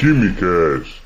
Quimicast.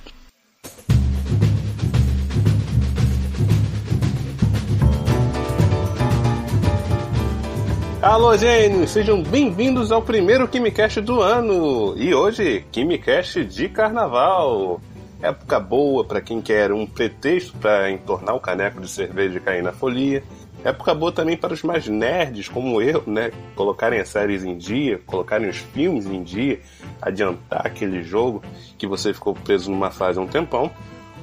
Alô, gênios! Sejam bem-vindos ao primeiro Quimicast do ano! E hoje, Quimicast de Carnaval! Época boa para quem quer um pretexto para entornar o caneco de cerveja e cair na folia. Época boa também para os mais nerds, como eu, né? Colocarem as séries em dia, colocarem os filmes em dia, adiantar aquele jogo que você ficou preso numa fase há um tempão.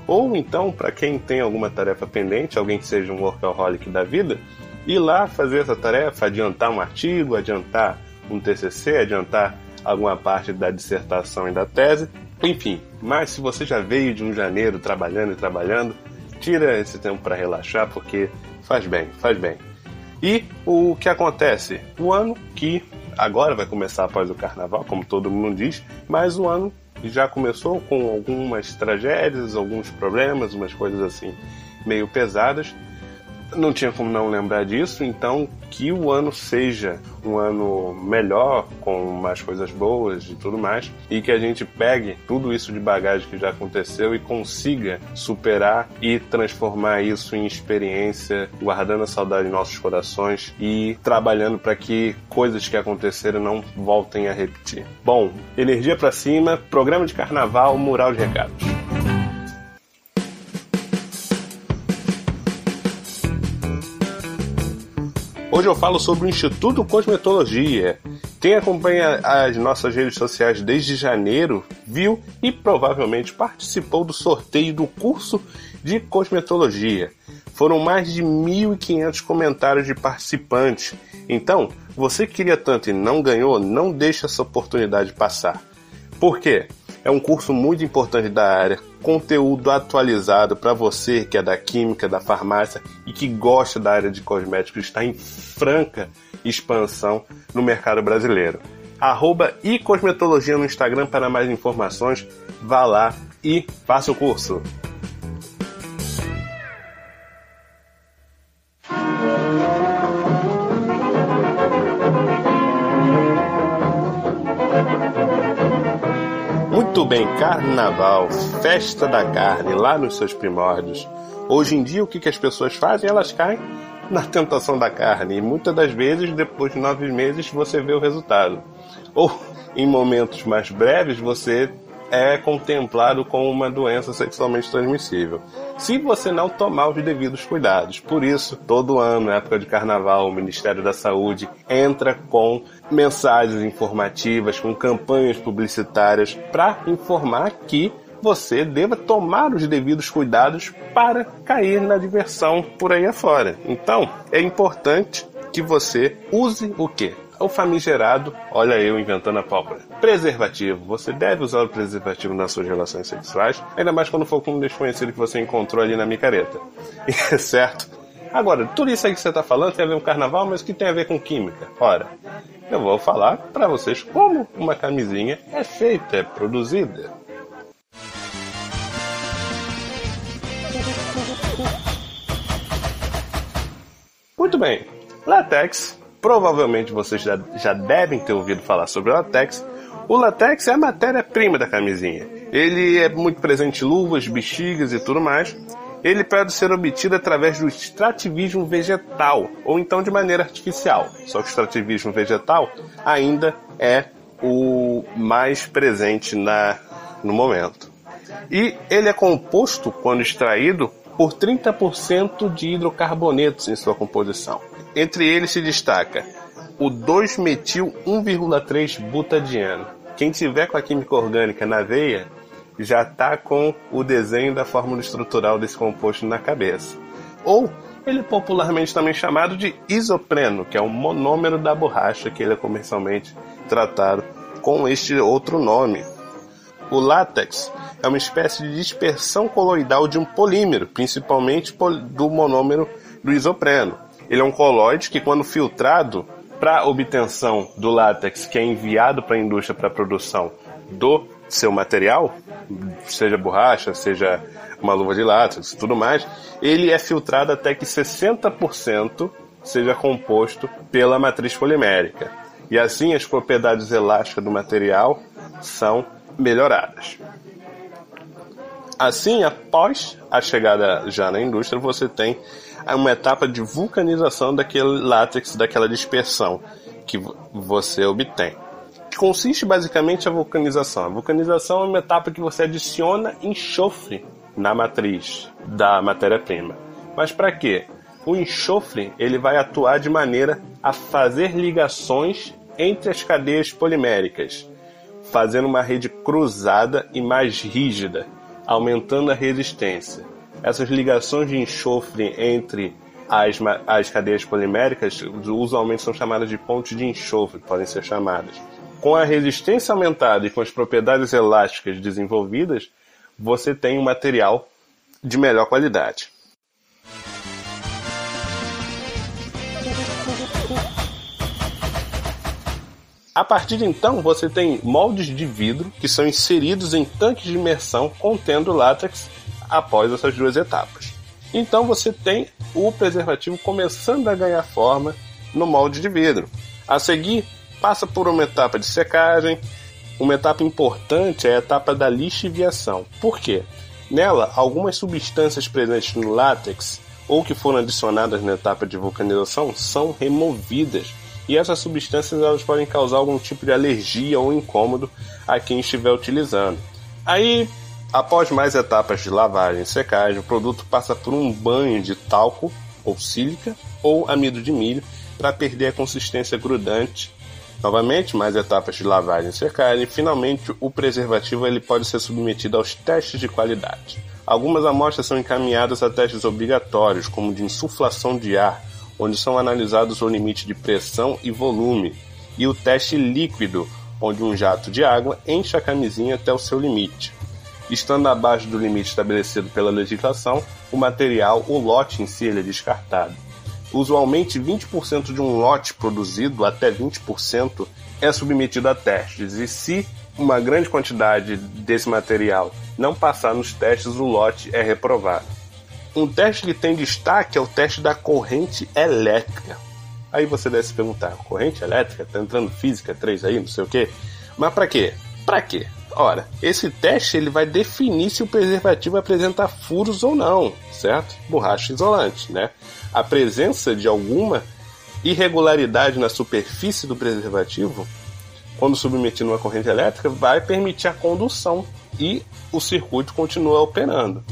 Ou então, para quem tem alguma tarefa pendente, alguém que seja um workaholic da vida, ir lá fazer essa tarefa, adiantar um artigo, adiantar um TCC, adiantar alguma parte da dissertação e da tese, enfim. Mas se você já veio de um janeiro trabalhando e trabalhando, tira esse tempo para relaxar, porque faz bem, faz bem. E o que acontece? O ano que agora vai começar após o carnaval, como todo mundo diz, mas o ano já começou com algumas tragédias, alguns problemas, umas coisas assim meio pesadas não tinha como não lembrar disso, então que o ano seja um ano melhor, com mais coisas boas e tudo mais, e que a gente pegue tudo isso de bagagem que já aconteceu e consiga superar e transformar isso em experiência, guardando a saudade em nossos corações e trabalhando para que coisas que aconteceram não voltem a repetir. Bom, energia para cima, programa de carnaval, mural de recados. Hoje eu falo sobre o Instituto Cosmetologia. Quem acompanha as nossas redes sociais desde janeiro viu e provavelmente participou do sorteio do curso de cosmetologia. Foram mais de 1.500 comentários de participantes. Então, você queria tanto e não ganhou, não deixe essa oportunidade passar. Por quê? É um curso muito importante da área, conteúdo atualizado para você que é da química, da farmácia e que gosta da área de cosméticos, está em franca expansão no mercado brasileiro. Arroba e cosmetologia no Instagram para mais informações. Vá lá e faça o curso. Muito bem, carnaval, festa da carne, lá nos seus primórdios. Hoje em dia, o que, que as pessoas fazem? Elas caem na tentação da carne. E muitas das vezes, depois de nove meses, você vê o resultado. Ou, em momentos mais breves, você é contemplado com uma doença sexualmente transmissível. Se você não tomar os devidos cuidados. Por isso, todo ano, na época de carnaval, o Ministério da Saúde entra com mensagens informativas, com campanhas publicitárias para informar que você deva tomar os devidos cuidados para cair na diversão por aí afora. Então, é importante que você use o quê? O famigerado, olha eu inventando a pólvora. Preservativo. Você deve usar o preservativo nas suas relações sexuais, ainda mais quando for com um desconhecido que você encontrou ali na micareta. certo? Agora, tudo isso aí que você está falando tem a ver com carnaval, mas o que tem a ver com química? Ora, eu vou falar para vocês como uma camisinha é feita, é produzida. Muito bem. Latex provavelmente vocês já, já devem ter ouvido falar sobre o látex. O látex é a matéria-prima da camisinha. Ele é muito presente em luvas, bexigas e tudo mais. Ele pode ser obtido através do extrativismo vegetal ou então de maneira artificial. Só que o extrativismo vegetal ainda é o mais presente na, no momento. E ele é composto, quando extraído, por 30% de hidrocarbonetos em sua composição. Entre eles se destaca o 2-metil 1,3 butadieno. Quem tiver com a química orgânica na veia já está com o desenho da fórmula estrutural desse composto na cabeça. Ou ele é popularmente também chamado de isopreno, que é o monômero da borracha que ele é comercialmente tratado com este outro nome. O látex é uma espécie de dispersão coloidal de um polímero, principalmente do monômero do isopreno. Ele é um colóide que, quando filtrado para obtenção do látex que é enviado para a indústria para a produção do seu material, seja borracha, seja uma luva de látex, tudo mais, ele é filtrado até que 60% seja composto pela matriz polimérica. E assim as propriedades elásticas do material são melhoradas. Assim, após a chegada já na indústria, você tem uma etapa de vulcanização daquele látex, daquela dispersão que você obtém. Consiste basicamente a vulcanização. A vulcanização é uma etapa que você adiciona enxofre na matriz da matéria-prima. Mas para quê? O enxofre ele vai atuar de maneira a fazer ligações entre as cadeias poliméricas, fazendo uma rede cruzada e mais rígida, aumentando a resistência. Essas ligações de enxofre entre as, as cadeias poliméricas usualmente são chamadas de pontes de enxofre, podem ser chamadas. Com a resistência aumentada e com as propriedades elásticas desenvolvidas, você tem um material de melhor qualidade. A partir de então, você tem moldes de vidro que são inseridos em tanques de imersão contendo látex após essas duas etapas. Então você tem o preservativo começando a ganhar forma no molde de vidro. A seguir, passa por uma etapa de secagem. Uma etapa importante é a etapa da lixiviação. Por quê? Nela, algumas substâncias presentes no látex ou que foram adicionadas na etapa de vulcanização são removidas e essas substâncias elas podem causar algum tipo de alergia ou incômodo a quem estiver utilizando. Aí, após mais etapas de lavagem e secagem, o produto passa por um banho de talco ou sílica ou amido de milho para perder a consistência grudante. Novamente, mais etapas de lavagem e secagem. E, finalmente, o preservativo ele pode ser submetido aos testes de qualidade. Algumas amostras são encaminhadas a testes obrigatórios, como de insuflação de ar, onde são analisados o limite de pressão e volume, e o teste líquido, onde um jato de água enche a camisinha até o seu limite. Estando abaixo do limite estabelecido pela legislação, o material, o lote em si, é descartado. Usualmente, 20% de um lote produzido, até 20%, é submetido a testes, e se uma grande quantidade desse material não passar nos testes, o lote é reprovado. Um teste que tem destaque é o teste da corrente elétrica. Aí você deve se perguntar, corrente elétrica? Tá entrando física 3 aí, não sei o quê. Mas para quê? Para quê? Ora, esse teste ele vai definir se o preservativo apresenta furos ou não, certo? Borracha isolante, né? A presença de alguma irregularidade na superfície do preservativo, quando submetido a uma corrente elétrica, vai permitir a condução e o circuito continua operando.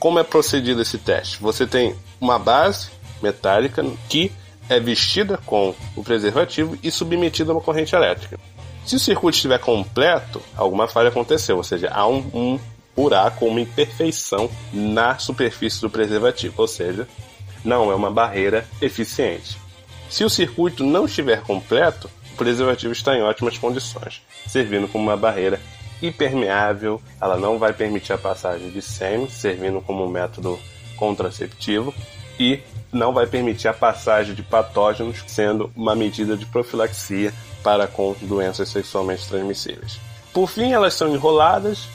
Como é procedido esse teste? Você tem uma base metálica que é vestida com o preservativo e submetida a uma corrente elétrica. Se o circuito estiver completo, alguma falha aconteceu, ou seja, há um, um buraco uma imperfeição na superfície do preservativo, ou seja, não é uma barreira eficiente. Se o circuito não estiver completo, o preservativo está em ótimas condições, servindo como uma barreira hipermeável, ela não vai permitir a passagem de sêmen, servindo como método contraceptivo, e não vai permitir a passagem de patógenos, sendo uma medida de profilaxia para com doenças sexualmente transmissíveis. Por fim, elas são enroladas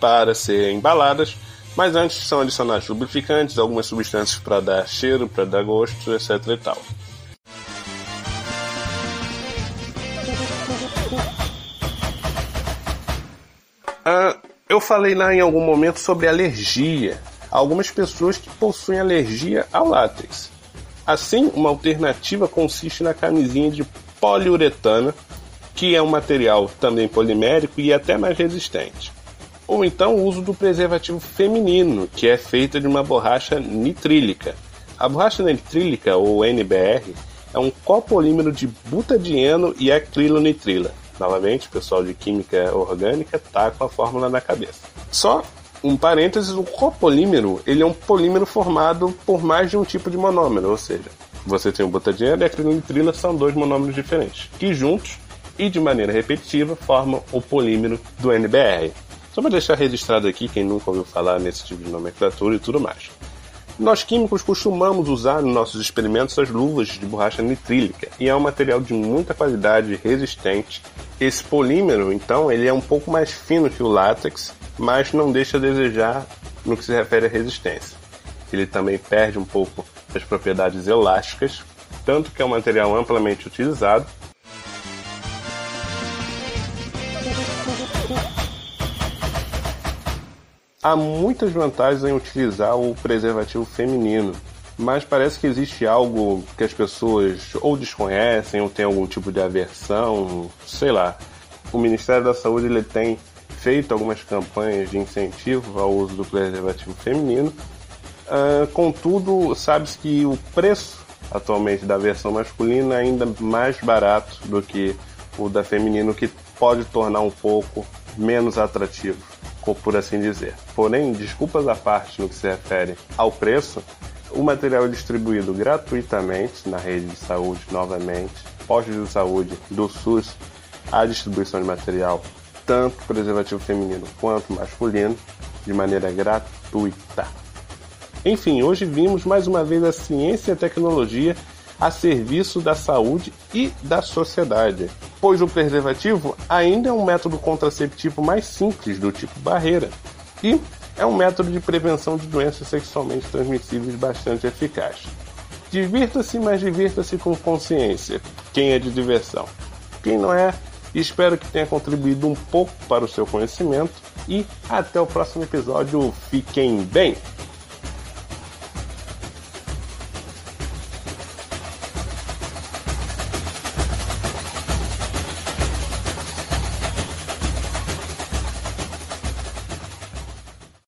para serem embaladas, mas antes são adicionados lubrificantes, algumas substâncias para dar cheiro, para dar gosto, etc. e tal. Ah, eu falei lá em algum momento sobre alergia. Há algumas pessoas que possuem alergia ao látex. Assim, uma alternativa consiste na camisinha de poliuretano, que é um material também polimérico e até mais resistente. Ou então o uso do preservativo feminino, que é feita de uma borracha nitrílica. A borracha nitrílica, ou NBR, é um copolímero de butadieno e acrilonitrila Novamente, o pessoal de química orgânica tá com a fórmula na cabeça. Só um parênteses, o copolímero ele é um polímero formado por mais de um tipo de monômero, ou seja, você tem o butadieno e a acrilonitrila são dois monômeros diferentes, que juntos e de maneira repetitiva formam o polímero do NBR. Só para deixar registrado aqui quem nunca ouviu falar nesse tipo de nomenclatura e tudo mais. Nós químicos costumamos usar nos nossos experimentos as luvas de borracha nitrílica e é um material de muita qualidade, resistente. Esse polímero, então, ele é um pouco mais fino que o látex, mas não deixa a desejar no que se refere à resistência. Ele também perde um pouco das propriedades elásticas, tanto que é um material amplamente utilizado há muitas vantagens em utilizar o preservativo feminino, mas parece que existe algo que as pessoas ou desconhecem ou tem algum tipo de aversão, sei lá. O Ministério da Saúde ele tem feito algumas campanhas de incentivo ao uso do preservativo feminino. Uh, contudo, sabe-se que o preço atualmente da versão masculina é ainda mais barato do que o da feminino, que pode tornar um pouco menos atrativo, por assim dizer. Porém, desculpas à parte no que se refere ao preço, o material é distribuído gratuitamente na rede de saúde, novamente, postos de saúde do SUS, a distribuição de material, tanto preservativo feminino quanto masculino, de maneira gratuita. Enfim, hoje vimos mais uma vez a ciência e a tecnologia a serviço da saúde e da sociedade, pois o preservativo ainda é um método contraceptivo mais simples do tipo barreira e é um método de prevenção de doenças sexualmente transmissíveis bastante eficaz. Divirta-se, mas divirta-se com consciência. Quem é de diversão? Quem não é? Espero que tenha contribuído um pouco para o seu conhecimento e até o próximo episódio. Fiquem bem!